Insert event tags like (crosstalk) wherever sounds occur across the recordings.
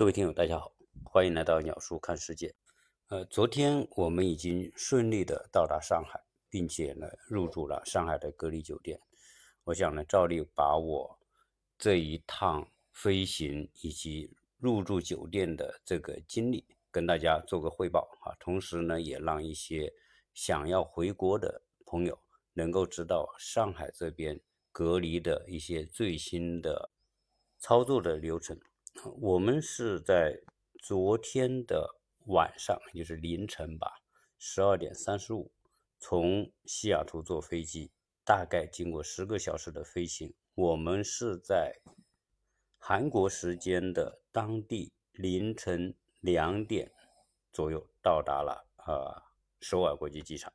各位听友，大家好，欢迎来到鸟叔看世界。呃，昨天我们已经顺利的到达上海，并且呢入住了上海的隔离酒店。我想呢，照例把我这一趟飞行以及入住酒店的这个经历跟大家做个汇报啊，同时呢，也让一些想要回国的朋友能够知道上海这边隔离的一些最新的操作的流程。我们是在昨天的晚上，就是凌晨吧，十二点三十五，从西雅图坐飞机，大概经过十个小时的飞行，我们是在韩国时间的当地凌晨两点左右到达了啊首尔国际机场。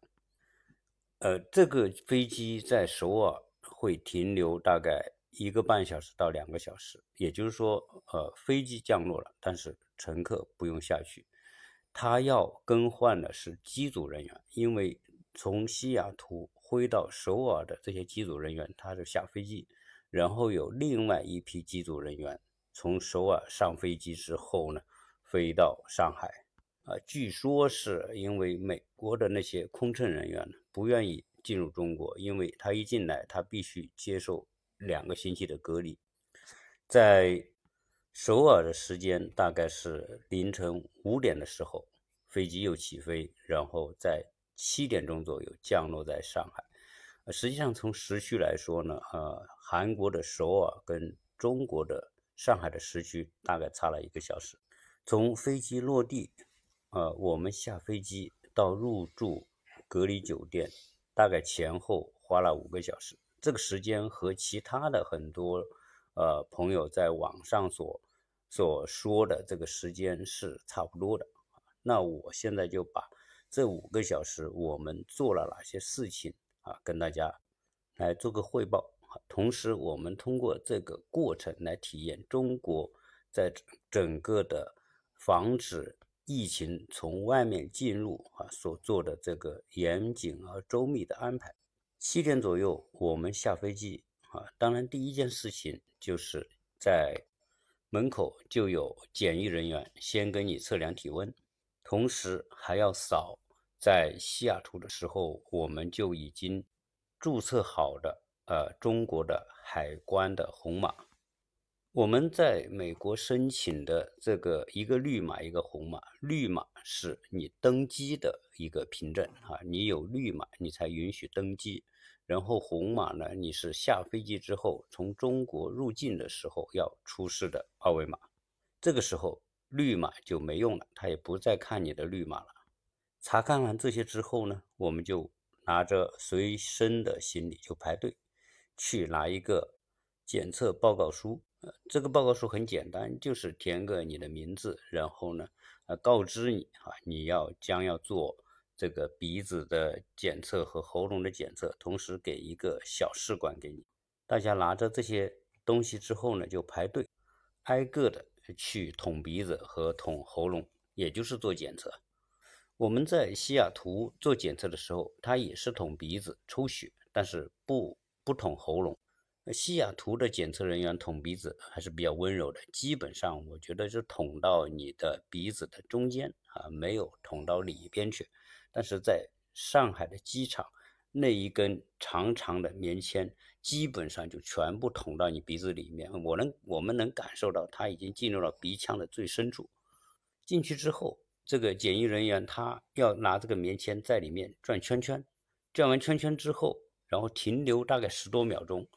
呃，这个飞机在首尔会停留大概。一个半小时到两个小时，也就是说，呃，飞机降落了，但是乘客不用下去。他要更换的是机组人员，因为从西雅图飞到首尔的这些机组人员，他是下飞机，然后有另外一批机组人员从首尔上飞机之后呢，飞到上海。啊，据说是因为美国的那些空乘人员不愿意进入中国，因为他一进来，他必须接受。两个星期的隔离，在首尔的时间大概是凌晨五点的时候，飞机又起飞，然后在七点钟左右降落在上海。实际上从时区来说呢，呃，韩国的首尔跟中国的上海的时区大概差了一个小时。从飞机落地，呃，我们下飞机到入住隔离酒店，大概前后花了五个小时。这个时间和其他的很多呃朋友在网上所所说的这个时间是差不多的。那我现在就把这五个小时我们做了哪些事情啊，跟大家来做个汇报。同时，我们通过这个过程来体验中国在整个的防止疫情从外面进入啊所做的这个严谨而周密的安排。七点左右，我们下飞机啊。当然，第一件事情就是在门口就有检疫人员先给你测量体温，同时还要扫在西雅图的时候我们就已经注册好的呃中国的海关的红码。我们在美国申请的这个一个绿码一个红码，绿码是你登机的一个凭证啊，你有绿码你才允许登机。然后红码呢，你是下飞机之后从中国入境的时候要出示的二维码，这个时候绿码就没用了，他也不再看你的绿码了。查看完这些之后呢，我们就拿着随身的行李就排队去拿一个检测报告书。这个报告书很简单，就是填个你的名字，然后呢，呃，告知你啊，你要将要做这个鼻子的检测和喉咙的检测，同时给一个小试管给你。大家拿着这些东西之后呢，就排队，挨个的去捅鼻子和捅喉咙，也就是做检测。我们在西雅图做检测的时候，他也是捅鼻子抽血，但是不不捅喉咙。西雅图的检测人员捅鼻子还是比较温柔的，基本上我觉得是捅到你的鼻子的中间啊，没有捅到里边去。但是在上海的机场，那一根长长的棉签基本上就全部捅到你鼻子里面，我能我们能感受到它已经进入了鼻腔的最深处。进去之后，这个检疫人员他要拿这个棉签在里面转圈圈，转完圈圈之后，然后停留大概十多秒钟。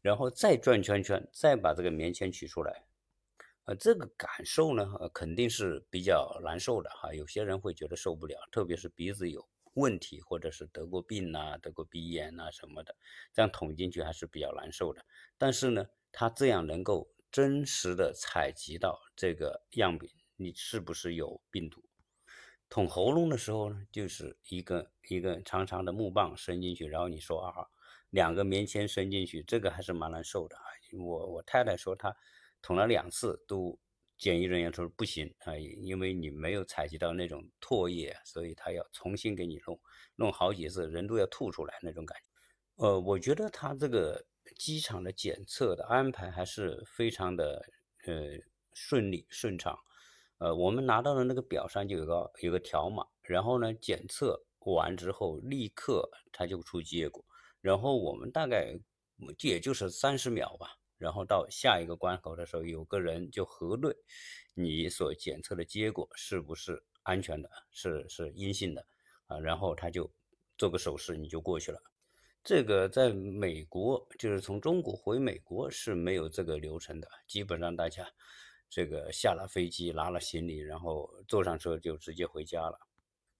然后再转圈圈，再把这个棉签取出来，呃，这个感受呢，呃，肯定是比较难受的哈。有些人会觉得受不了，特别是鼻子有问题，或者是得过病呐、得过鼻炎呐什么的，这样捅进去还是比较难受的。但是呢，它这样能够真实的采集到这个样品，你是不是有病毒？捅喉咙的时候呢，就是一个一个长长的木棒伸进去，然后你说啊。两个棉签伸进去，这个还是蛮难受的啊！我我太太说她捅了两次，都检疫人员说不行啊，因为你没有采集到那种唾液，所以他要重新给你弄，弄好几次，人都要吐出来那种感觉。呃，我觉得他这个机场的检测的安排还是非常的呃顺利顺畅，呃，我们拿到的那个表上就有个有个条码，然后呢，检测完之后立刻它就出结果，然后我们大概也就是三十秒吧，然后到下一个关口的时候，有个人就核对你所检测的结果是不是安全的，是是阴性的啊，然后他就做个手势，你就过去了。这个在美国，就是从中国回美国是没有这个流程的，基本上大家。这个下了飞机，拿了行李，然后坐上车就直接回家了。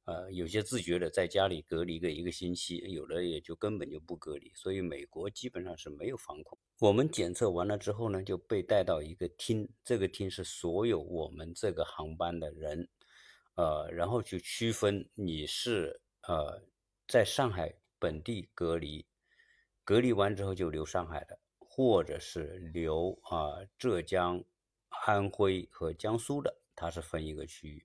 呃，有些自觉的在家里隔离个一个星期，有的也就根本就不隔离。所以美国基本上是没有防控。我们检测完了之后呢，就被带到一个厅，这个厅是所有我们这个航班的人，呃，然后去区分你是呃在上海本地隔离，隔离完之后就留上海的，或者是留啊浙江。安徽和江苏的，它是分一个区域，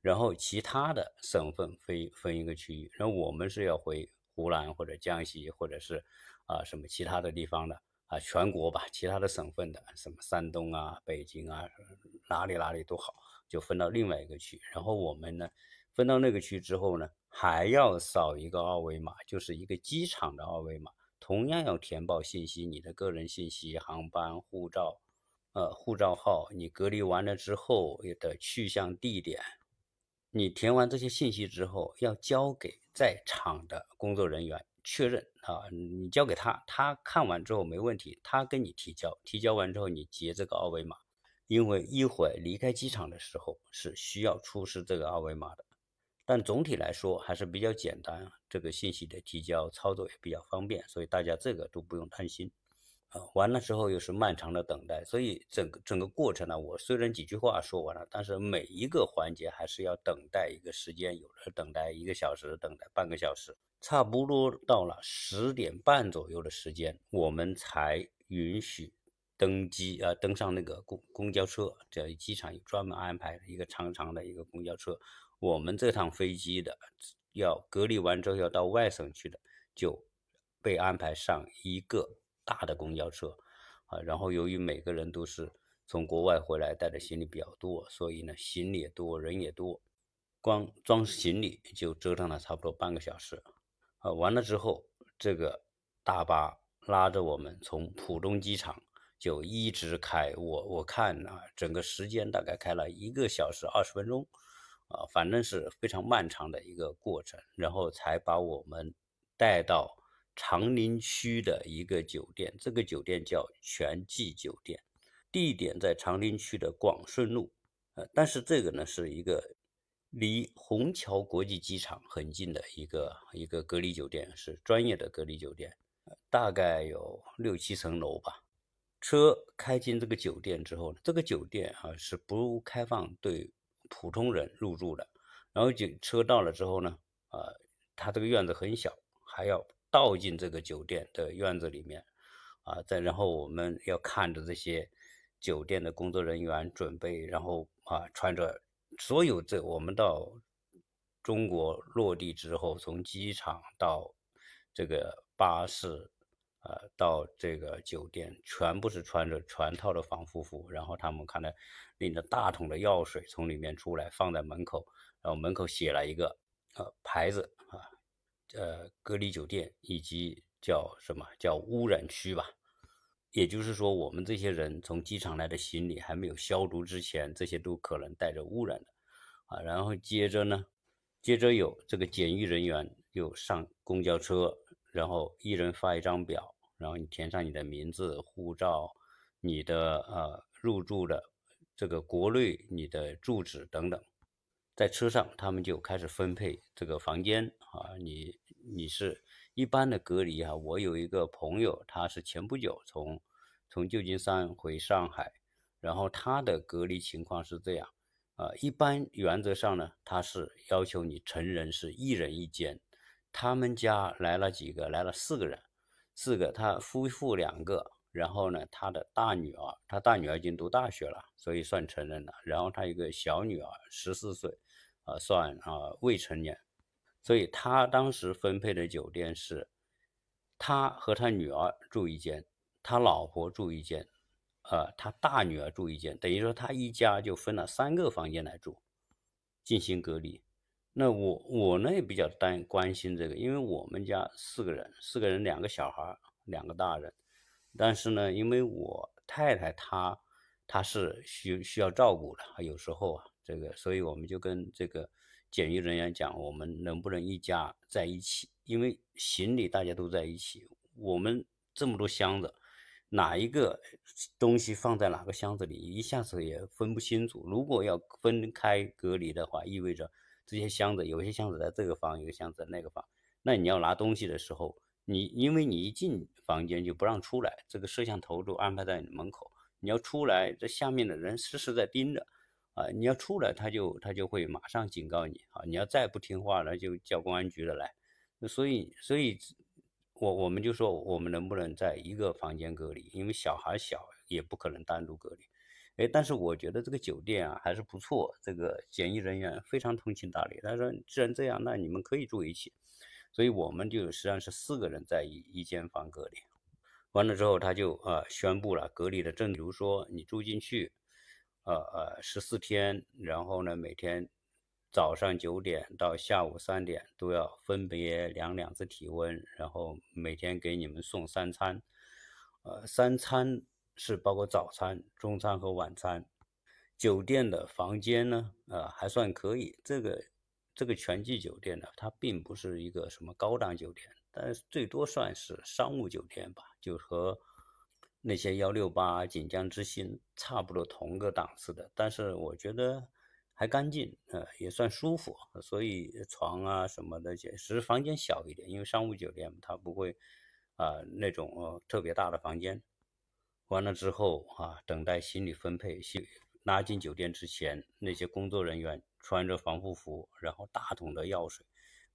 然后其他的省份分分一个区域，然后我们是要回湖南或者江西或者是啊什么其他的地方的啊全国吧，其他的省份的什么山东啊、北京啊哪里哪里都好，就分到另外一个区，然后我们呢分到那个区之后呢，还要扫一个二维码，就是一个机场的二维码，同样要填报信息，你的个人信息、航班、护照。呃，护照号，你隔离完了之后的去向地点，你填完这些信息之后，要交给在场的工作人员确认啊。你交给他，他看完之后没问题，他跟你提交，提交完之后你截这个二维码，因为一会儿离开机场的时候是需要出示这个二维码的。但总体来说还是比较简单，这个信息的提交操作也比较方便，所以大家这个都不用担心。啊，完了之后又是漫长的等待，所以整个整个过程呢，我虽然几句话说完了，但是每一个环节还是要等待一个时间，有的等待一个小时，等待半个小时，差不多到了十点半左右的时间，我们才允许登机啊，登上那个公公交车，这机场有专门安排一个长长的一个公交车，我们这趟飞机的要隔离完之后要到外省去的，就被安排上一个。大的公交车，啊，然后由于每个人都是从国外回来，带的行李比较多，所以呢，行李也多，人也多，光装行李就折腾了差不多半个小时，啊，完了之后，这个大巴拉着我们从浦东机场就一直开，我我看啊，整个时间大概开了一个小时二十分钟，啊，反正是非常漫长的一个过程，然后才把我们带到。长宁区的一个酒店，这个酒店叫全季酒店，地点在长宁区的广顺路。呃，但是这个呢是一个离虹桥国际机场很近的一个一个隔离酒店，是专业的隔离酒店，大概有六七层楼吧。车开进这个酒店之后呢，这个酒店啊是不开放对普通人入住的。然后就车到了之后呢，啊，它这个院子很小，还要。倒进这个酒店的院子里面，啊，再然后我们要看着这些酒店的工作人员准备，然后啊，穿着所有这我们到中国落地之后，从机场到这个巴士，呃，到这个酒店，全部是穿着全套的防护服，然后他们看到拎着大桶的药水从里面出来，放在门口，然后门口写了一个呃牌子啊。呃，隔离酒店以及叫什么叫污染区吧，也就是说，我们这些人从机场来的行李还没有消毒之前，这些都可能带着污染的啊。然后接着呢，接着有这个检疫人员又上公交车，然后一人发一张表，然后你填上你的名字、护照、你的呃入住的这个国内你的住址等等。在车上，他们就开始分配这个房间啊。你你是一般的隔离哈。我有一个朋友，他是前不久从从旧金山回上海，然后他的隔离情况是这样啊。一般原则上呢，他是要求你成人是一人一间。他们家来了几个？来了四个人，四个，他夫妇两个。然后呢，他的大女儿，他大女儿已经读大学了，所以算成人了。然后他一个小女儿，十四岁，啊，算啊未成年。所以他当时分配的酒店是，他和他女儿住一间，他老婆住一间，呃，他大女儿住一间，等于说他一家就分了三个房间来住，进行隔离。那我我呢也比较担关心这个，因为我们家四个人，四个人两个小孩，两个大人，但是呢，因为我太太她她是需需要照顾的，有时候啊，这个，所以我们就跟这个检疫人员讲，我们能不能一家在一起？因为行李大家都在一起，我们这么多箱子。哪一个东西放在哪个箱子里，一下子也分不清楚。如果要分开隔离的话，意味着这些箱子，有些箱子在这个房，有些箱子在那个房。那你要拿东西的时候，你因为你一进房间就不让出来，这个摄像头都安排在你门口。你要出来，这下面的人时时在盯着啊！你要出来，他就他就会马上警告你啊！你要再不听话了，就叫公安局的来。所以，所以。我我们就说，我们能不能在一个房间隔离？因为小孩小，也不可能单独隔离。哎，但是我觉得这个酒店啊还是不错，这个检疫人员非常通情达理。他说，既然这样，那你们可以住一起。所以我们就实际上是四个人在一一间房隔离。完了之后，他就呃宣布了隔离的证，比如说你住进去，呃呃十四天，然后呢每天。早上九点到下午三点都要分别量两次体温，然后每天给你们送三餐，呃，三餐是包括早餐、中餐和晚餐。酒店的房间呢，呃，还算可以。这个这个全季酒店呢，它并不是一个什么高档酒店，但是最多算是商务酒店吧，就和那些幺六八、锦江之星差不多同个档次的。但是我觉得。还干净，呃，也算舒服，所以床啊什么的，其实房间小一点，因为商务酒店它不会啊那种呃特别大的房间。完了之后啊，等待行李分配，拉进酒店之前，那些工作人员穿着防护服，然后大桶的药水，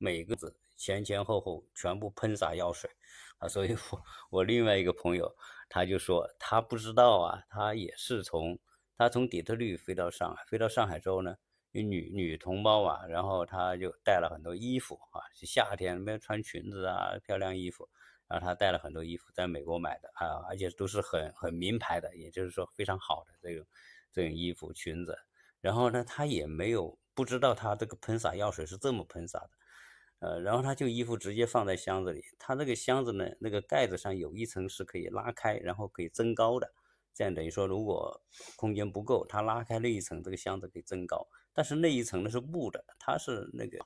每个字前前后后全部喷洒药水啊，所以我我另外一个朋友他就说他不知道啊，他也是从。他从底特律飞到上海，飞到上海之后呢，女女同胞啊，然后他就带了很多衣服啊，夏天没有穿裙子啊，漂亮衣服，然后他带了很多衣服，在美国买的啊，而且都是很很名牌的，也就是说非常好的这种这种衣服裙子。然后呢，他也没有不知道他这个喷洒药水是这么喷洒的，呃，然后他就衣服直接放在箱子里，他那个箱子呢，那个盖子上有一层是可以拉开，然后可以增高的。这样等于说，如果空间不够，他拉开那一层，这个箱子可以增高。但是那一层呢是布的，它是那个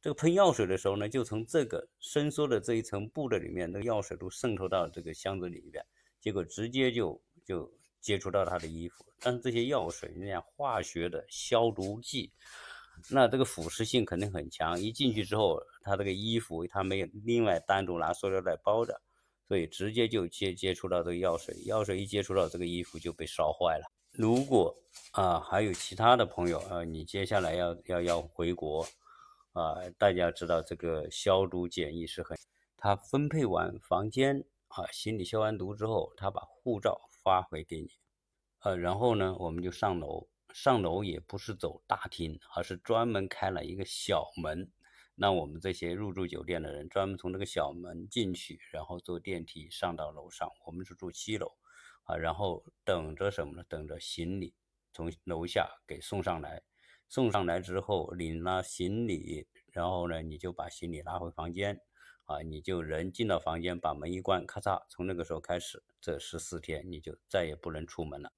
这个喷药水的时候呢，就从这个伸缩的这一层布的里面，那个药水都渗透到这个箱子里边，结果直接就就接触到他的衣服。但是这些药水那样化学的消毒剂，那这个腐蚀性肯定很强。一进去之后，他这个衣服他没有另外单独拿塑料袋包着。所以直接就接接触到这个药水，药水一接触到这个衣服就被烧坏了。如果啊还有其他的朋友啊，你接下来要要要回国啊，大家知道这个消毒检疫是很，他分配完房间啊，行李消完毒之后，他把护照发回给你，呃，然后呢我们就上楼，上楼也不是走大厅，而是专门开了一个小门。那我们这些入住酒店的人，专门从这个小门进去，然后坐电梯上到楼上。我们是住七楼，啊，然后等着什么呢？等着行李从楼下给送上来。送上来之后，领了行李，然后呢，你就把行李拿回房间，啊，你就人进到房间，把门一关，咔嚓，从那个时候开始，这十四天你就再也不能出门了。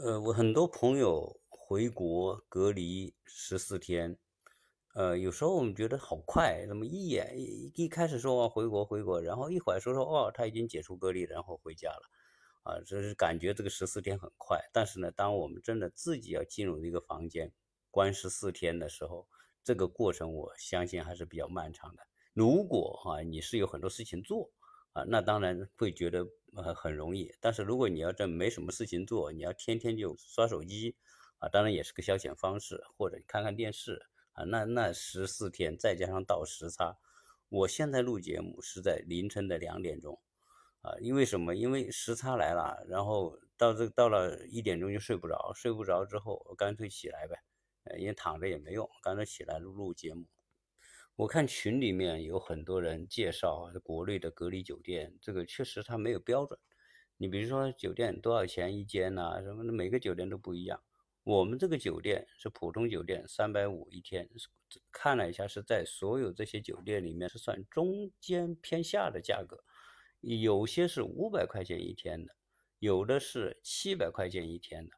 呃，我很多朋友回国隔离十四天。呃，有时候我们觉得好快，怎么一眼一一开始说回国回国，然后一会儿说说哦他已经解除隔离，然后回家了，啊，这是感觉这个十四天很快。但是呢，当我们真的自己要进入一个房间关十四天的时候，这个过程我相信还是比较漫长的。如果哈你是有很多事情做那当然会觉得呃很容易。但是如果你要这没什么事情做，你要天天就刷手机啊，当然也是个消遣方式，或者看看电视。啊，那那十四天再加上倒时差，我现在录节目是在凌晨的两点钟，啊，因为什么？因为时差来了，然后到这到了一点钟就睡不着，睡不着之后我干脆起来呗，呃，因为躺着也没用，干脆起来录录节目。我看群里面有很多人介绍国内的隔离酒店，这个确实它没有标准，你比如说酒店多少钱一间呐？什么的，每个酒店都不一样。我们这个酒店是普通酒店，三百五一天，看了一下是在所有这些酒店里面是算中间偏下的价格，有些是五百块钱一天的，有的是七百块钱一天的。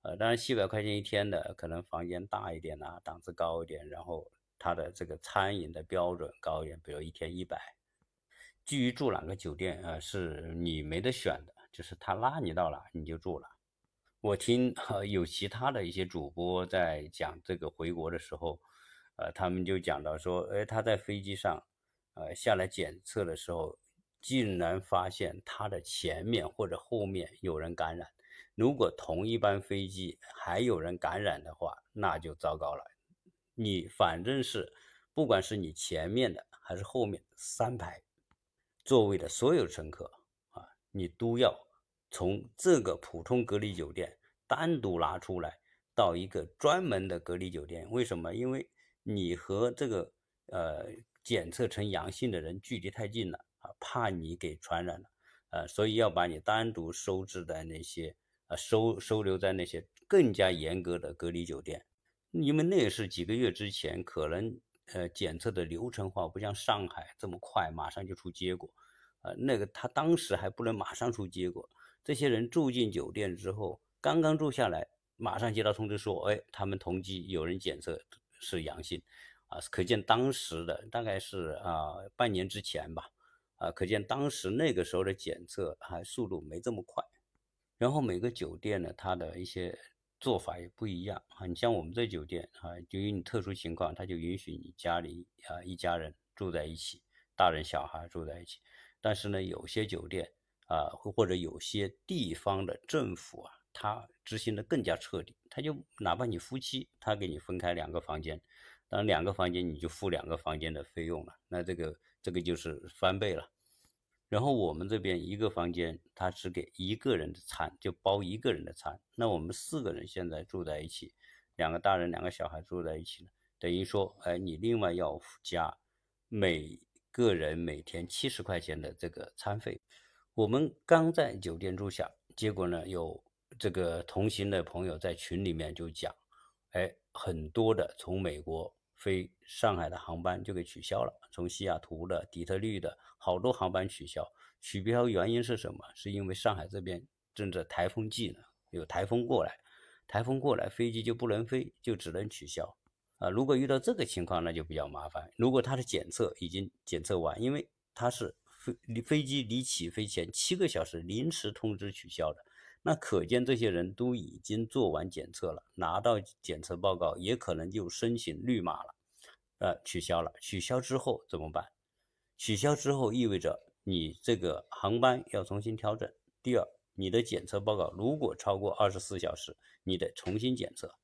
呃，当然七百块钱一天的可能房间大一点呐，档次高一点，然后它的这个餐饮的标准高一点，比如一天一百。至于住哪个酒店啊，是你没得选的，就是他拉你到哪你就住了。我听有其他的一些主播在讲这个回国的时候，呃，他们就讲到说，哎，他在飞机上，呃，下来检测的时候，竟然发现他的前面或者后面有人感染。如果同一班飞机还有人感染的话，那就糟糕了。你反正是，不管是你前面的还是后面三排座位的所有乘客啊，你都要。从这个普通隔离酒店单独拿出来，到一个专门的隔离酒店，为什么？因为你和这个呃检测成阳性的人距离太近了啊，怕你给传染了，呃，所以要把你单独收治在那些啊收收留在那些更加严格的隔离酒店，因为那也是几个月之前，可能呃检测的流程化不像上海这么快，马上就出结果，呃，那个他当时还不能马上出结果。这些人住进酒店之后，刚刚住下来，马上接到通知说，哎，他们同机有人检测是阳性，啊，可见当时的大概是啊半年之前吧，啊，可见当时那个时候的检测还速度没这么快。然后每个酒店呢，它的一些做法也不一样啊。你像我们这酒店啊，由于你特殊情况，它就允许你家里啊一家人住在一起，大人小孩住在一起。但是呢，有些酒店。啊，或者有些地方的政府啊，他执行的更加彻底，他就哪怕你夫妻，他给你分开两个房间，当两个房间你就付两个房间的费用了，那这个这个就是翻倍了。然后我们这边一个房间，他只给一个人的餐，就包一个人的餐。那我们四个人现在住在一起，两个大人两个小孩住在一起呢，等于说，哎，你另外要加每个人每天七十块钱的这个餐费。我们刚在酒店住下，结果呢，有这个同行的朋友在群里面就讲，哎，很多的从美国飞上海的航班就给取消了，从西雅图的、底特律的好多航班取消。取消原因是什么？是因为上海这边正在台风季呢，有台风过来，台风过来飞机就不能飞，就只能取消。啊，如果遇到这个情况，那就比较麻烦。如果他的检测已经检测完，因为他是。离飞机离起飞前七个小时临时通知取消的，那可见这些人都已经做完检测了，拿到检测报告，也可能就申请绿码了，呃，取消了。取消之后怎么办？取消之后意味着你这个航班要重新调整。第二，你的检测报告如果超过二十四小时，你得重新检测。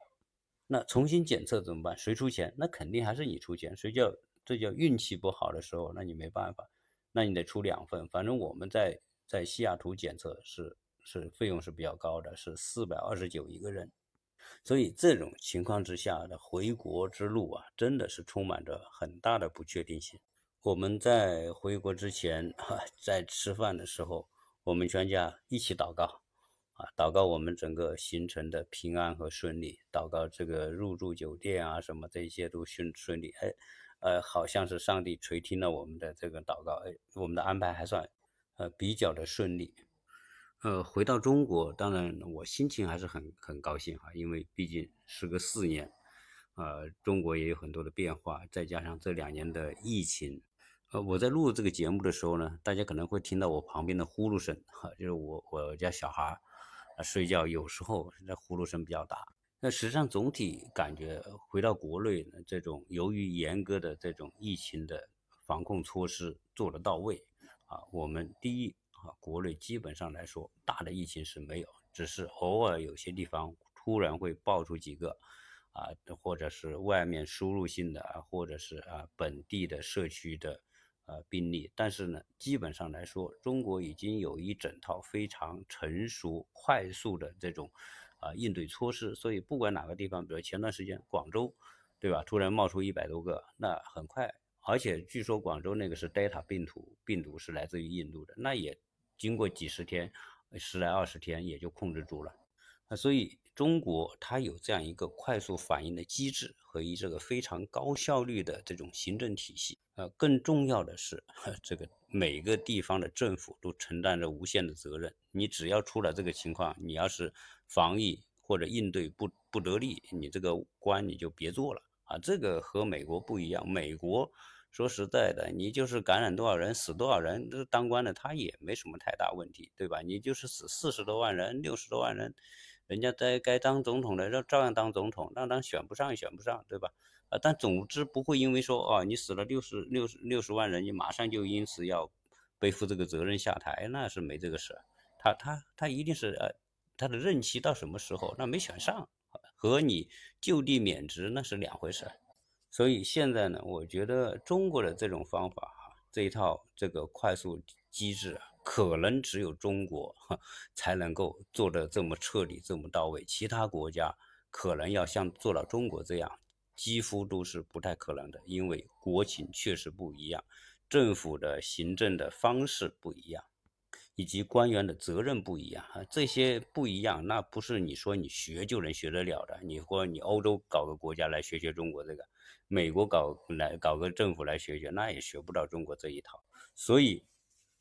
那重新检测怎么办？谁出钱？那肯定还是你出钱。谁叫这叫运气不好的时候，那你没办法。那你得出两份，反正我们在在西雅图检测是是费用是比较高的，是四百二十九一个人，所以这种情况之下的回国之路啊，真的是充满着很大的不确定性。我们在回国之前哈，在吃饭的时候，我们全家一起祷告啊，祷告我们整个行程的平安和顺利，祷告这个入住酒店啊什么这些都顺顺利，哎。呃，好像是上帝垂听了我们的这个祷告，哎，我们的安排还算，呃，比较的顺利。呃，回到中国，当然我心情还是很很高兴哈，因为毕竟时隔四年，呃，中国也有很多的变化，再加上这两年的疫情，呃，我在录这个节目的时候呢，大家可能会听到我旁边的呼噜声，哈，就是我我家小孩儿睡觉，有时候那呼噜声比较大。那实际上总体感觉回到国内呢，这种由于严格的这种疫情的防控措施做得到位啊，我们第一啊，国内基本上来说大的疫情是没有，只是偶尔有些地方突然会爆出几个啊，或者是外面输入性的啊，或者是啊本地的社区的呃病例，但是呢，基本上来说，中国已经有一整套非常成熟、快速的这种。啊，应对措施，所以不管哪个地方，比如前段时间广州，对吧？突然冒出一百多个，那很快，而且据说广州那个是 Delta 病毒，病毒是来自于印度的，那也经过几十天，十来二十天也就控制住了。啊，所以中国它有这样一个快速反应的机制和一这个非常高效率的这种行政体系。呃，更重要的是，(laughs) 这个每个地方的政府都承担着无限的责任。你只要出了这个情况，你要是防疫或者应对不不得力，你这个官你就别做了啊。这个和美国不一样，美国说实在的，你就是感染多少人，死多少人，这当官的他也没什么太大问题，对吧？你就是死四十多万人，六十多万人。人家在该当总统的，让照样当总统，让当选不上也选不上，对吧？啊，但总之不会因为说哦，你死了六十六十六十万人，你马上就因此要背负这个责任下台，那是没这个事。他他他一定是呃，他的任期到什么时候，那没选上，和你就地免职那是两回事。所以现在呢，我觉得中国的这种方法哈，这一套这个快速机制啊。可能只有中国才能够做得这么彻底、这么到位，其他国家可能要像做到中国这样，几乎都是不太可能的，因为国情确实不一样，政府的行政的方式不一样，以及官员的责任不一样啊，这些不一样，那不是你说你学就能学得了的。你或者你欧洲搞个国家来学学中国这个，美国搞来搞个政府来学学，那也学不到中国这一套，所以。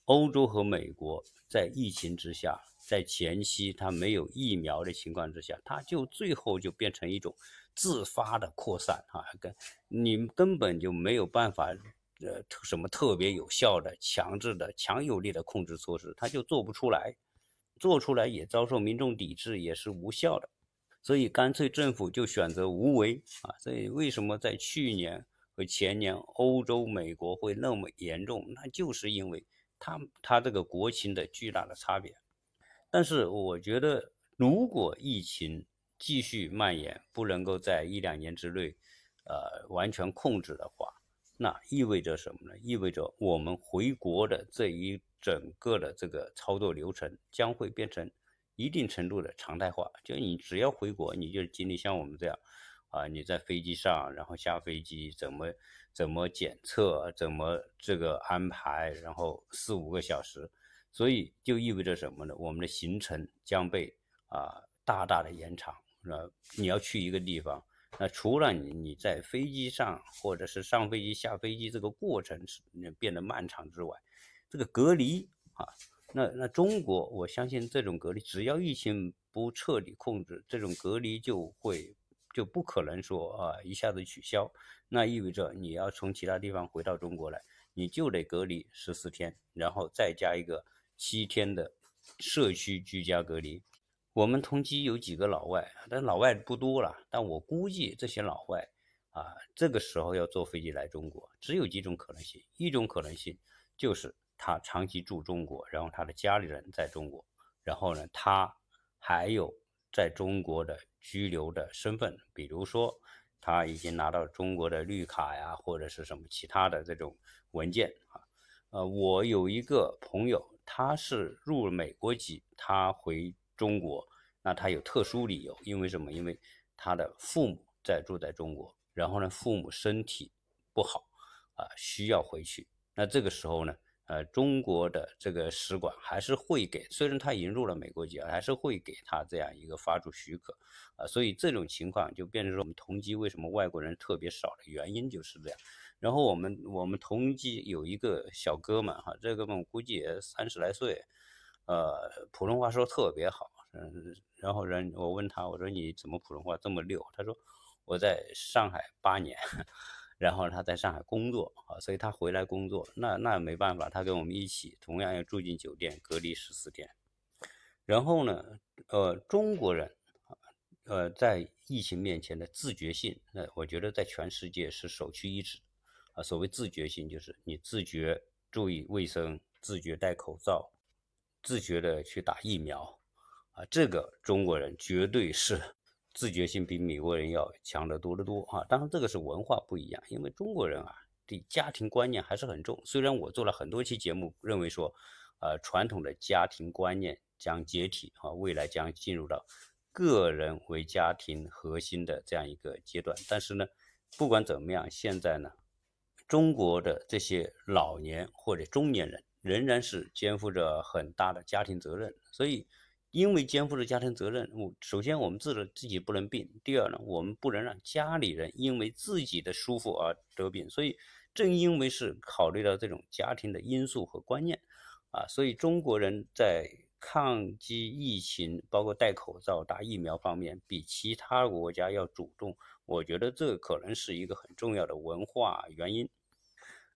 欧洲和美国在疫情之下，在前期它没有疫苗的情况之下，它就最后就变成一种自发的扩散啊，跟你根本就没有办法，呃，什么特别有效的、强制的、强有力的控制措施，它就做不出来，做出来也遭受民众抵制，也是无效的，所以干脆政府就选择无为啊。所以为什么在去年和前年欧洲、美国会那么严重，那就是因为。他他这个国情的巨大的差别，但是我觉得，如果疫情继续蔓延，不能够在一两年之内，呃，完全控制的话，那意味着什么呢？意味着我们回国的这一整个的这个操作流程将会变成一定程度的常态化。就你只要回国，你就经历像我们这样。啊，你在飞机上，然后下飞机怎么怎么检测，怎么这个安排，然后四五个小时，所以就意味着什么呢？我们的行程将被啊大大的延长。那你要去一个地方，那除了你你在飞机上或者是上飞机下飞机这个过程是变得漫长之外，这个隔离啊，那那中国我相信这种隔离，只要疫情不彻底控制，这种隔离就会。就不可能说啊一下子取消，那意味着你要从其他地方回到中国来，你就得隔离十四天，然后再加一个七天的社区居家隔离。我们同机有几个老外，但老外不多了，但我估计这些老外啊，这个时候要坐飞机来中国，只有几种可能性。一种可能性就是他长期住中国，然后他的家里人在中国，然后呢，他还有在中国的。居留的身份，比如说他已经拿到中国的绿卡呀，或者是什么其他的这种文件啊。呃，我有一个朋友，他是入了美国籍，他回中国，那他有特殊理由，因为什么？因为他的父母在住在中国，然后呢，父母身体不好啊，需要回去。那这个时候呢？呃，中国的这个使馆还是会给，虽然他引入了美国籍，还是会给他这样一个发出许可，啊，所以这种情况就变成说我们同机为什么外国人特别少的原因就是这样。然后我们我们同机有一个小哥们哈，这个们估计也三十来岁，呃，普通话说特别好，嗯，然后人我问他，我说你怎么普通话这么溜？他说我在上海八年。然后他在上海工作啊，所以他回来工作，那那没办法，他跟我们一起同样要住进酒店隔离十四天。然后呢，呃，中国人呃，在疫情面前的自觉性，那我觉得在全世界是首屈一指啊。所谓自觉性，就是你自觉注意卫生，自觉戴口罩，自觉的去打疫苗啊，这个中国人绝对是。自觉性比美国人要强得多得多啊！当然，这个是文化不一样，因为中国人啊，对家庭观念还是很重。虽然我做了很多期节目，认为说，呃，传统的家庭观念将解体啊，未来将进入到个人为家庭核心的这样一个阶段。但是呢，不管怎么样，现在呢，中国的这些老年或者中年人，仍然是肩负着很大的家庭责任，所以因为肩负着家庭责任，我首先我们自己自己不能病，第二呢，我们不能让家里人因为自己的舒服而得病，所以正因为是考虑到这种家庭的因素和观念，啊，所以中国人在抗击疫情，包括戴口罩、打疫苗方面，比其他国家要主动，我觉得这可能是一个很重要的文化原因。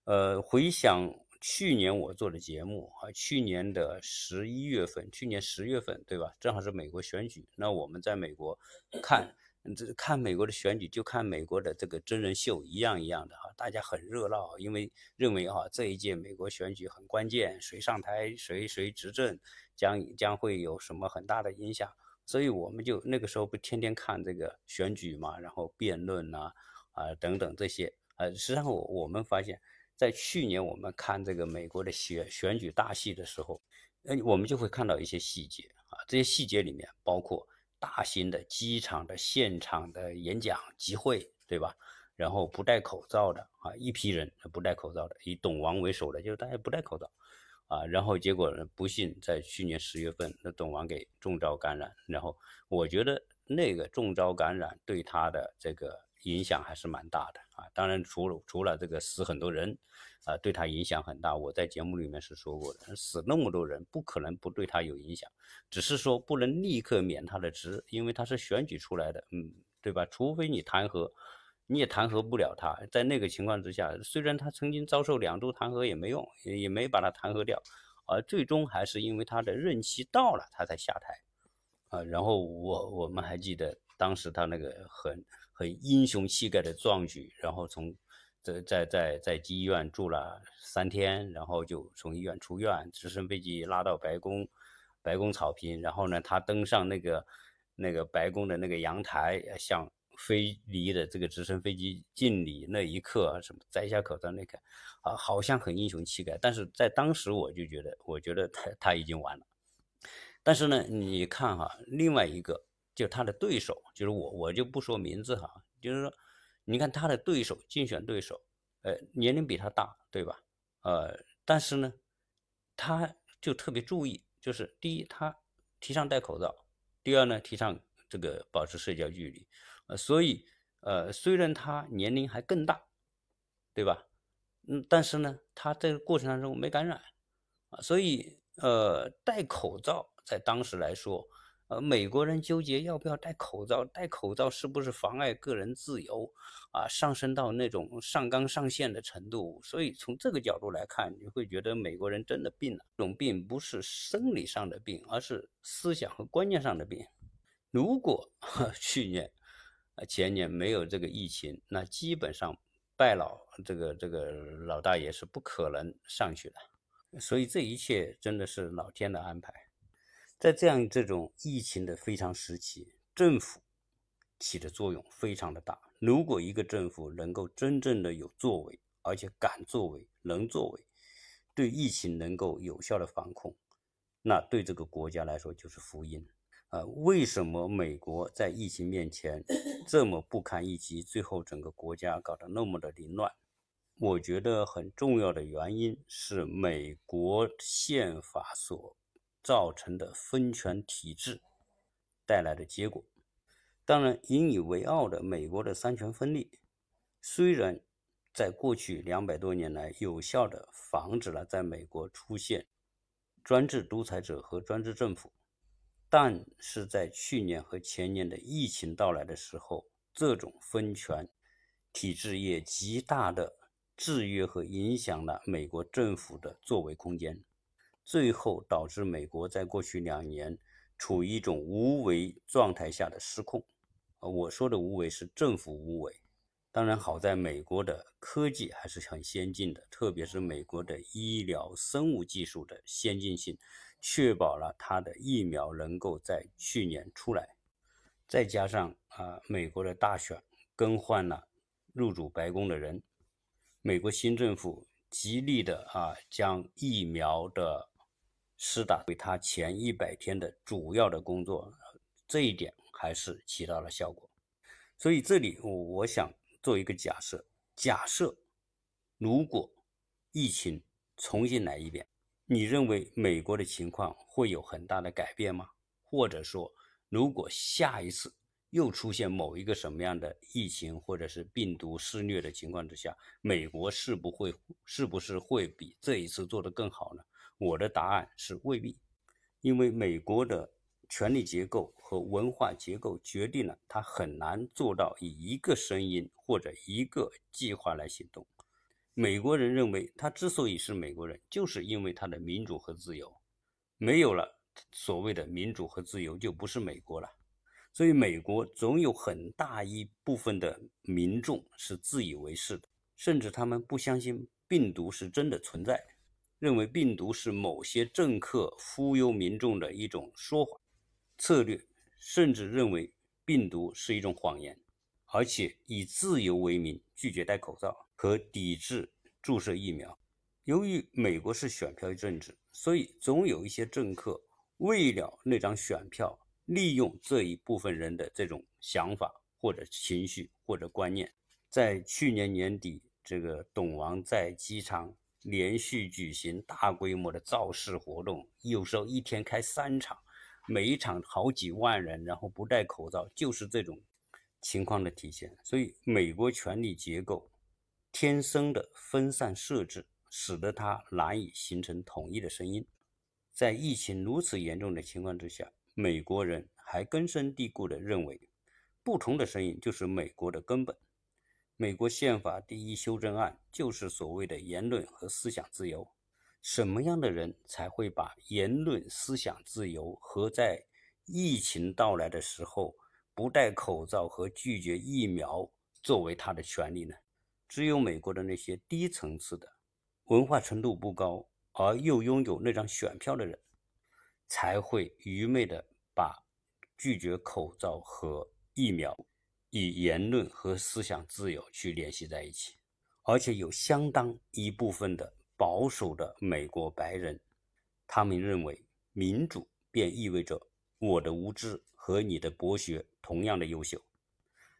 呃，回想。去年我做的节目啊，去年的十一月份，去年十月份，对吧？正好是美国选举。那我们在美国看，这看美国的选举，就看美国的这个真人秀一样一样的哈，大家很热闹，因为认为哈这一届美国选举很关键，谁上台谁谁执政，将将会有什么很大的影响。所以我们就那个时候不天天看这个选举嘛，然后辩论呐啊等等这些，呃，实际上我我们发现。在去年我们看这个美国的选选举大戏的时候，呃，我们就会看到一些细节啊，这些细节里面包括大型的机场的现场的演讲集会，对吧？然后不戴口罩的啊，一批人不戴口罩的，以董王为首的，就是大家不戴口罩啊，然后结果呢，不幸在去年十月份，那董王给中招感染，然后我觉得那个中招感染对他的这个。影响还是蛮大的啊！当然，除了除了这个死很多人，啊，对他影响很大。我在节目里面是说过的，死那么多人，不可能不对他有影响，只是说不能立刻免他的职，因为他是选举出来的，嗯，对吧？除非你弹劾，你也弹劾不了他。在那个情况之下，虽然他曾经遭受两度弹劾也没用，也也没把他弹劾掉，而最终还是因为他的任期到了，他才下台，啊，然后我我们还记得当时他那个很。很英雄气概的壮举，然后从在在在在医院住了三天，然后就从医院出院，直升飞机拉到白宫，白宫草坪，然后呢，他登上那个那个白宫的那个阳台，向飞离的这个直升飞机敬礼那一刻，什么摘下口罩那个，啊，好像很英雄气概，但是在当时我就觉得，我觉得他他已经完了。但是呢，你看哈，另外一个。就他的对手，就是我，我就不说名字哈。就是说，你看他的对手，竞选对手，呃，年龄比他大，对吧？呃，但是呢，他就特别注意，就是第一，他提倡戴口罩；第二呢，提倡这个保持社交距离。呃，所以，呃，虽然他年龄还更大，对吧？嗯，但是呢，他这个过程当中没感染啊，所以，呃，戴口罩在当时来说。呃，美国人纠结要不要戴口罩，戴口罩是不是妨碍个人自由啊？上升到那种上纲上线的程度，所以从这个角度来看，你会觉得美国人真的病了。这种病不是生理上的病，而是思想和观念上的病。如果 (laughs) 去年、前年没有这个疫情，那基本上拜老这个这个老大爷是不可能上去的。所以这一切真的是老天的安排。在这样这种疫情的非常时期，政府起的作用非常的大。如果一个政府能够真正的有作为，而且敢作为、能作为，对疫情能够有效的防控，那对这个国家来说就是福音。啊，为什么美国在疫情面前这么不堪一击，最后整个国家搞得那么的凌乱？我觉得很重要的原因是美国宪法所。造成的分权体制带来的结果，当然引以为傲的美国的三权分立，虽然在过去两百多年来有效的防止了在美国出现专制独裁者和专制政府，但是在去年和前年的疫情到来的时候，这种分权体制也极大的制约和影响了美国政府的作为空间。最后导致美国在过去两年处于一种无为状态下的失控。呃，我说的无为是政府无为。当然，好在美国的科技还是很先进的，特别是美国的医疗生物技术的先进性，确保了它的疫苗能够在去年出来。再加上啊，美国的大选更换了入主白宫的人，美国新政府极力的啊将疫苗的施打为他前一百天的主要的工作，这一点还是起到了效果。所以这里我我想做一个假设：假设如果疫情重新来一遍，你认为美国的情况会有很大的改变吗？或者说，如果下一次又出现某一个什么样的疫情或者是病毒肆虐的情况之下，美国是不会是不是会比这一次做得更好呢？我的答案是未必，因为美国的权力结构和文化结构决定了他很难做到以一个声音或者一个计划来行动。美国人认为，他之所以是美国人，就是因为他的民主和自由，没有了所谓的民主和自由，就不是美国了。所以，美国总有很大一部分的民众是自以为是的，甚至他们不相信病毒是真的存在，认为病毒是某些政客忽悠民众的一种说法策略，甚至认为病毒是一种谎言，而且以自由为名拒绝戴口罩和抵制注射疫苗。由于美国是选票政治，所以总有一些政客为了那张选票。利用这一部分人的这种想法或者情绪或者观念，在去年年底，这个董王在机场连续举行大规模的造势活动，有时候一天开三场，每一场好几万人，然后不戴口罩，就是这种情况的体现。所以，美国权力结构天生的分散设置，使得它难以形成统一的声音。在疫情如此严重的情况之下。美国人还根深蒂固地认为，不同的声音就是美国的根本。美国宪法第一修正案就是所谓的言论和思想自由。什么样的人才会把言论、思想自由和在疫情到来的时候不戴口罩和拒绝疫苗作为他的权利呢？只有美国的那些低层次的、文化程度不高而又拥有那张选票的人。才会愚昧的把拒绝口罩和疫苗与言论和思想自由去联系在一起，而且有相当一部分的保守的美国白人，他们认为民主便意味着我的无知和你的博学同样的优秀，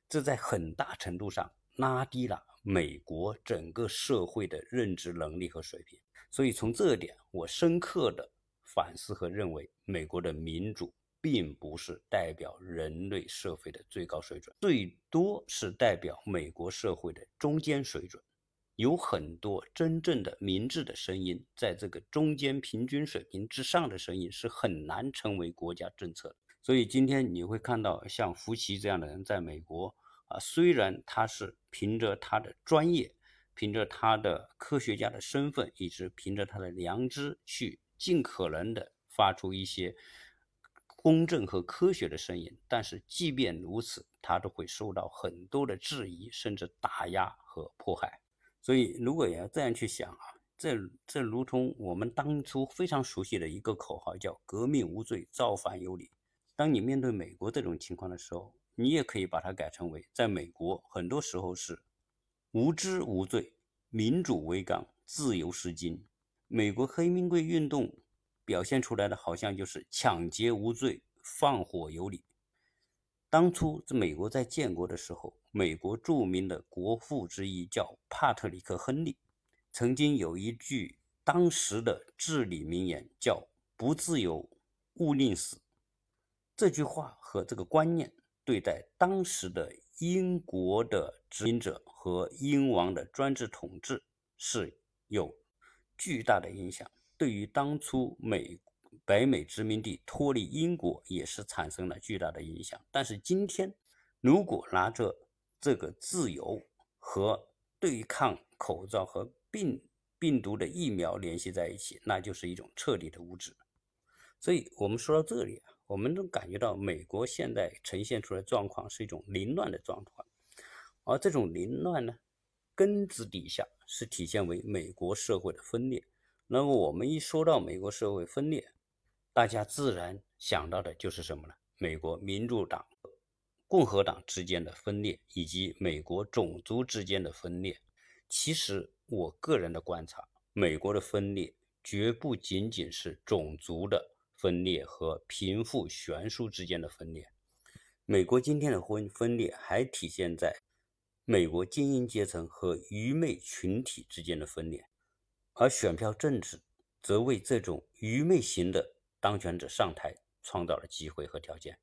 这在很大程度上拉低了美国整个社会的认知能力和水平。所以从这点，我深刻的。反思和认为，美国的民主并不是代表人类社会的最高水准，最多是代表美国社会的中间水准。有很多真正的明智的声音，在这个中间平均水平之上的声音是很难成为国家政策。所以今天你会看到像福奇这样的人在美国啊，虽然他是凭着他的专业，凭着他的科学家的身份，一直凭着他的良知去。尽可能的发出一些公正和科学的声音，但是即便如此，他都会受到很多的质疑，甚至打压和迫害。所以，如果要这样去想啊，这这如同我们当初非常熟悉的一个口号，叫“革命无罪，造反有理”。当你面对美国这种情况的时候，你也可以把它改成为，在美国很多时候是无知无罪，民主为纲，自由是金。美国黑名贵运动表现出来的好像就是抢劫无罪，放火有理。当初这美国在建国的时候，美国著名的国父之一叫帕特里克·亨利，曾经有一句当时的至理名言，叫“不自由，勿宁死”。这句话和这个观念，对待当时的英国的殖民者和英王的专制统治是有。巨大的影响，对于当初美北美殖民地脱离英国也是产生了巨大的影响。但是今天，如果拿着这个自由和对抗口罩和病病毒的疫苗联系在一起，那就是一种彻底的无知。所以，我们说到这里啊，我们都感觉到美国现在呈现出来状况是一种凌乱的状况，而这种凌乱呢？根子底下是体现为美国社会的分裂。那么我们一说到美国社会分裂，大家自然想到的就是什么呢？美国民主党、共和党之间的分裂，以及美国种族之间的分裂。其实我个人的观察，美国的分裂绝不仅仅是种族的分裂和贫富悬殊之间的分裂。美国今天的分分裂还体现在。美国精英阶层和愚昧群体之间的分裂，而选票政治则为这种愚昧型的当权者上台创造了机会和条件。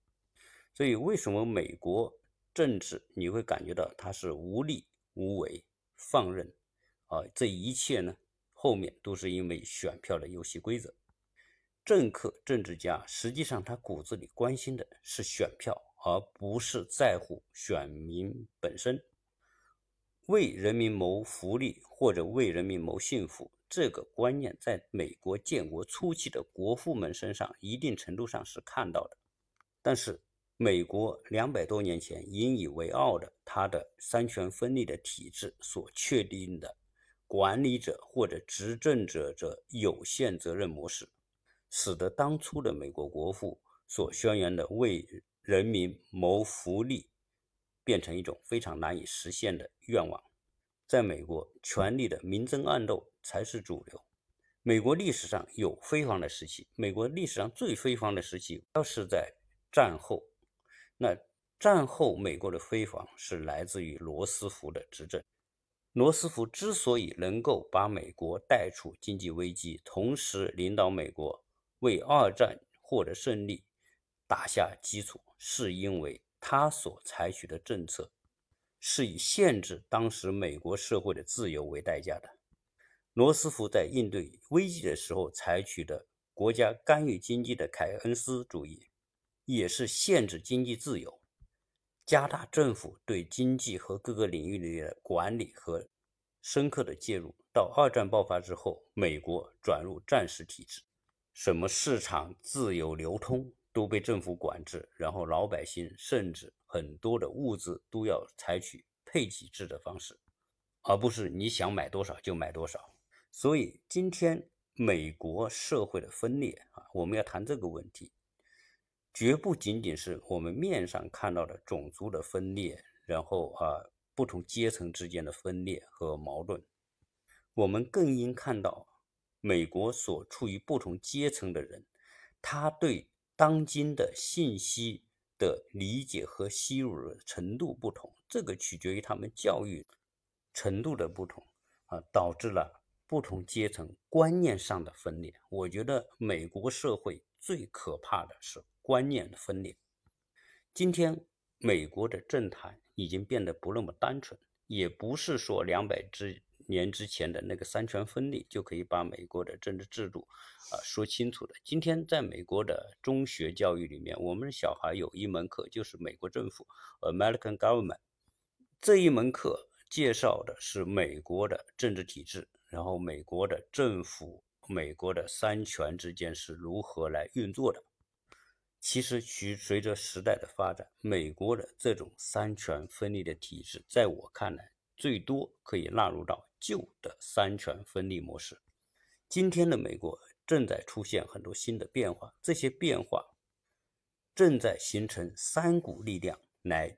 所以，为什么美国政治你会感觉到它是无力、无为、放任？啊，这一切呢，后面都是因为选票的游戏规则。政客、政治家实际上他骨子里关心的是选票，而不是在乎选民本身。为人民谋福利或者为人民谋幸福，这个观念在美国建国初期的国父们身上一定程度上是看到的。但是，美国两百多年前引以为傲的他的三权分立的体制所确定的。管理者或者执政者的有限责任模式，使得当初的美国国父所宣扬的为人民谋福利，变成一种非常难以实现的愿望。在美国，权力的明争暗斗才是主流。美国历史上有辉煌的时期，美国历史上最辉煌的时期要是在战后。那战后美国的辉煌是来自于罗斯福的执政。罗斯福之所以能够把美国带出经济危机，同时领导美国为二战获得胜利打下基础，是因为他所采取的政策是以限制当时美国社会的自由为代价的。罗斯福在应对危机的时候采取的国家干预经济的凯恩斯主义，也是限制经济自由。加大政府对经济和各个领域里的管理和深刻的介入。到二战爆发之后，美国转入战时体制，什么市场自由流通都被政府管制，然后老百姓甚至很多的物资都要采取配给制的方式，而不是你想买多少就买多少。所以今天美国社会的分裂啊，我们要谈这个问题。绝不仅仅是我们面上看到的种族的分裂，然后啊不同阶层之间的分裂和矛盾，我们更应看到美国所处于不同阶层的人，他对当今的信息的理解和吸入程度不同，这个取决于他们教育程度的不同啊，导致了不同阶层观念上的分裂。我觉得美国社会最可怕的是。观念的分裂。今天，美国的政坛已经变得不那么单纯，也不是说两百之年之前的那个三权分立就可以把美国的政治制度啊说清楚的。今天，在美国的中学教育里面，我们的小孩有一门课就是美国政府 （American Government），这一门课介绍的是美国的政治体制，然后美国的政府、美国的三权之间是如何来运作的。其实，随随着时代的发展，美国的这种三权分立的体制，在我看来，最多可以纳入到旧的三权分立模式。今天的美国正在出现很多新的变化，这些变化正在形成三股力量来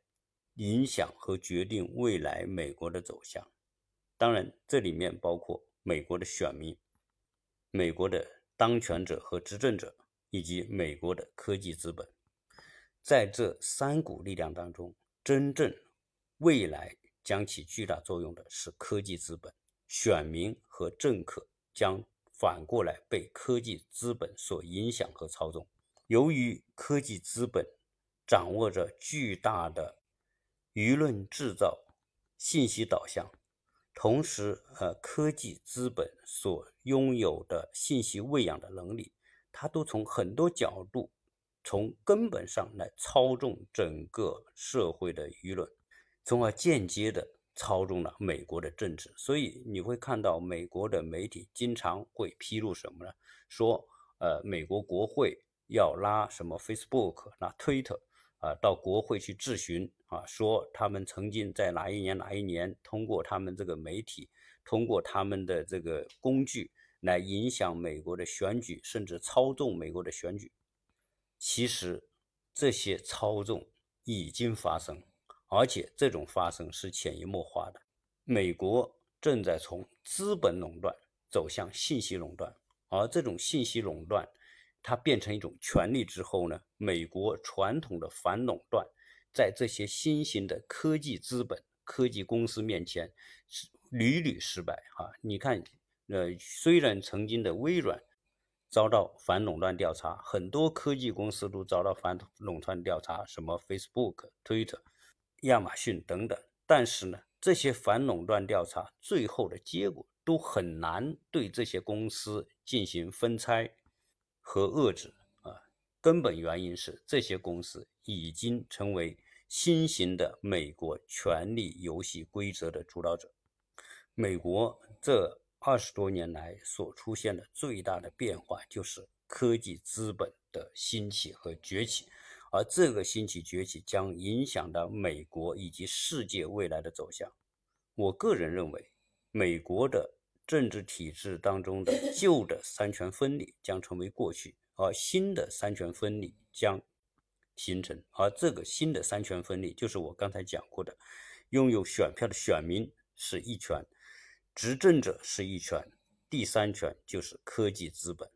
影响和决定未来美国的走向。当然，这里面包括美国的选民、美国的当权者和执政者。以及美国的科技资本，在这三股力量当中，真正未来将起巨大作用的是科技资本。选民和政客将反过来被科技资本所影响和操纵。由于科技资本掌握着巨大的舆论制造、信息导向，同时，呃，科技资本所拥有的信息喂养的能力。它都从很多角度，从根本上来操纵整个社会的舆论，从而间接的操纵了美国的政治。所以你会看到美国的媒体经常会披露什么呢？说，呃，美国国会要拉什么 Facebook、拉 Twitter 啊，到国会去质询啊，说他们曾经在哪一年哪一年通过他们这个媒体，通过他们的这个工具。来影响美国的选举，甚至操纵美国的选举。其实，这些操纵已经发生，而且这种发生是潜移默化的。美国正在从资本垄断走向信息垄断，而这种信息垄断，它变成一种权利之后呢，美国传统的反垄断，在这些新型的科技资本、科技公司面前是屡屡失败。哈，你看。呃，虽然曾经的微软遭到反垄断调查，很多科技公司都遭到反垄断调查，什么 Facebook、Twitter、亚马逊等等。但是呢，这些反垄断调查最后的结果都很难对这些公司进行分拆和遏制啊。根本原因是这些公司已经成为新型的美国权力游戏规则的主导者。美国这。二十多年来所出现的最大的变化，就是科技资本的兴起和崛起，而这个兴起崛起将影响到美国以及世界未来的走向。我个人认为，美国的政治体制当中的 (laughs) 旧的三权分立将成为过去，而新的三权分立将形成。而这个新的三权分立，就是我刚才讲过的，拥有选票的选民是一权。执政者是一权，第三权就是科技资本。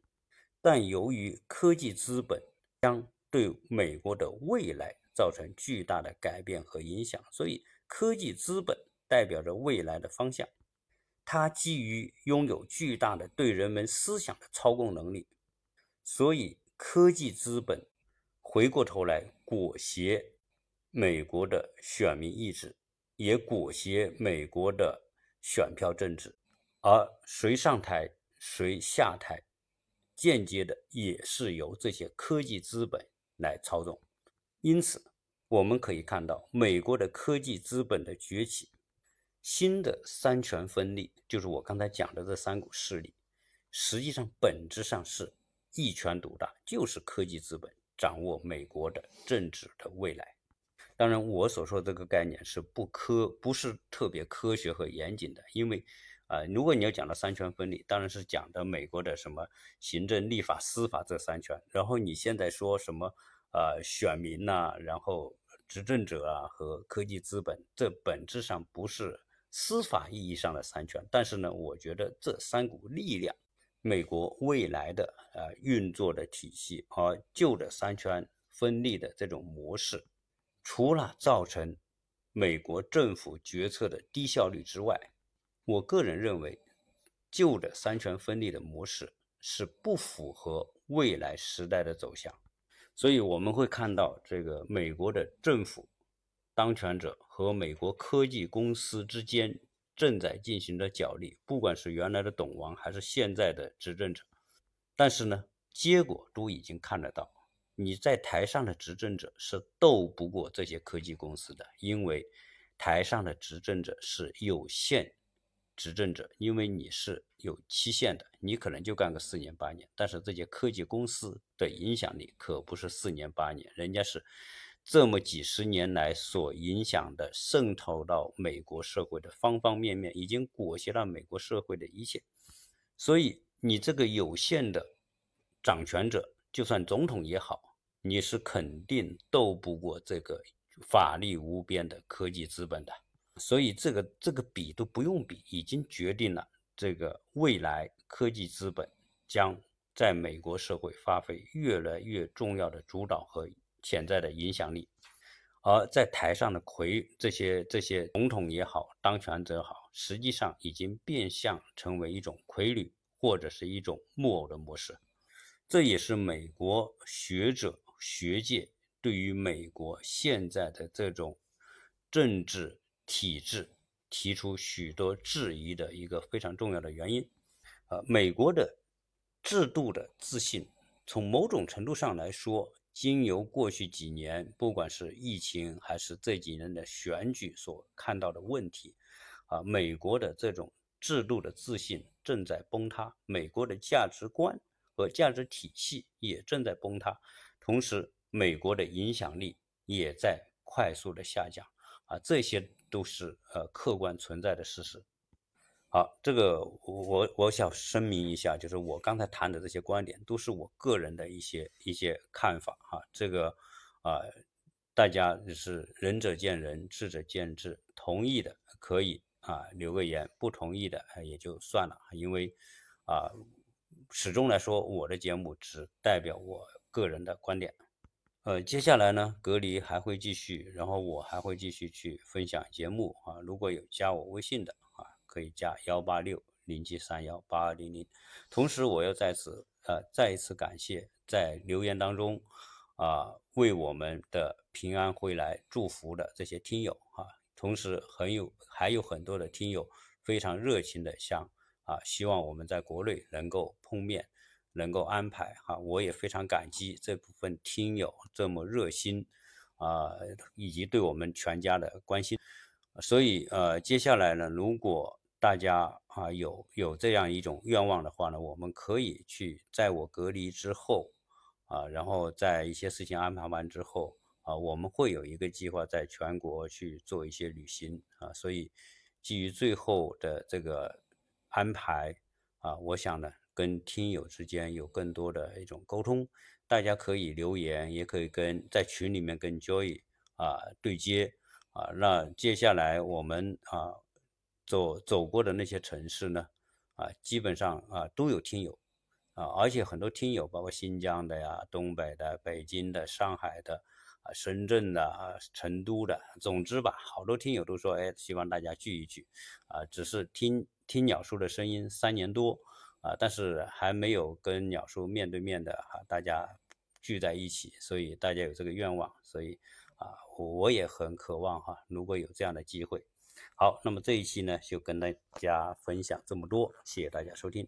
但由于科技资本将对美国的未来造成巨大的改变和影响，所以科技资本代表着未来的方向。它基于拥有巨大的对人们思想的操控能力，所以科技资本回过头来裹挟美国的选民意志，也裹挟美国的。选票政治，而谁上台谁下台，间接的也是由这些科技资本来操纵。因此，我们可以看到，美国的科技资本的崛起，新的三权分立，就是我刚才讲的这三股势力，实际上本质上是一权独大，就是科技资本掌握美国的政治的未来。当然，我所说的这个概念是不科，不是特别科学和严谨的。因为，啊，如果你要讲到三权分立，当然是讲的美国的什么行政、立法、司法这三权。然后你现在说什么，呃，选民呐，然后执政者啊和科技资本，这本质上不是司法意义上的三权。但是呢，我觉得这三股力量，美国未来的呃运作的体系和旧的三权分立的这种模式。除了造成美国政府决策的低效率之外，我个人认为，旧的三权分立的模式是不符合未来时代的走向。所以我们会看到，这个美国的政府当权者和美国科技公司之间正在进行着角力，不管是原来的董王还是现在的执政者，但是呢，结果都已经看得到。你在台上的执政者是斗不过这些科技公司的，因为台上的执政者是有限执政者，因为你是有期限的，你可能就干个四年八年。但是这些科技公司的影响力可不是四年八年，人家是这么几十年来所影响的，渗透到美国社会的方方面面，已经裹挟了美国社会的一切。所以你这个有限的掌权者，就算总统也好。你是肯定斗不过这个法力无边的科技资本的，所以这个这个比都不用比，已经决定了这个未来科技资本将在美国社会发挥越来越重要的主导和潜在的影响力，而在台上的魁这些这些总统也好，当权者好，实际上已经变相成为一种傀儡或者是一种木偶的模式，这也是美国学者。学界对于美国现在的这种政治体制提出许多质疑的一个非常重要的原因。呃，美国的制度的自信，从某种程度上来说，经由过去几年，不管是疫情还是这几年的选举所看到的问题，啊，美国的这种制度的自信正在崩塌，美国的价值观和价值体系也正在崩塌。同时，美国的影响力也在快速的下降，啊，这些都是呃客观存在的事实。好，这个我我想声明一下，就是我刚才谈的这些观点都是我个人的一些一些看法哈。这个啊，大家是仁者见仁，智者见智，同意的可以啊留个言，不同意的也就算了，因为啊，始终来说，我的节目只代表我。个人的观点，呃，接下来呢，隔离还会继续，然后我还会继续去分享节目啊。如果有加我微信的啊，可以加幺八六零七三幺八二零零。同时，我要在此呃再一次感谢在留言当中啊为我们的平安回来祝福的这些听友啊，同时很有还有很多的听友非常热情的向啊希望我们在国内能够碰面，能够安排哈，我也非常感激这部分听友这么热心啊以及对我们全家的关心。所以，呃，接下来呢，如果大家啊有有这样一种愿望的话呢，我们可以去在我隔离之后，啊，然后在一些事情安排完之后，啊，我们会有一个计划在全国去做一些旅行啊。所以，基于最后的这个安排啊，我想呢，跟听友之间有更多的一种沟通，大家可以留言，也可以跟在群里面跟 Joy 啊对接。啊，那接下来我们啊走走过的那些城市呢，啊，基本上啊都有听友，啊，而且很多听友，包括新疆的呀、东北的、北京的、上海的、啊深圳的、啊成都的，总之吧，好多听友都说，哎，希望大家聚一聚，啊，只是听听鸟叔的声音三年多，啊，但是还没有跟鸟叔面对面的哈，大家聚在一起，所以大家有这个愿望，所以。啊，我也很渴望哈，如果有这样的机会。好，那么这一期呢，就跟大家分享这么多，谢谢大家收听。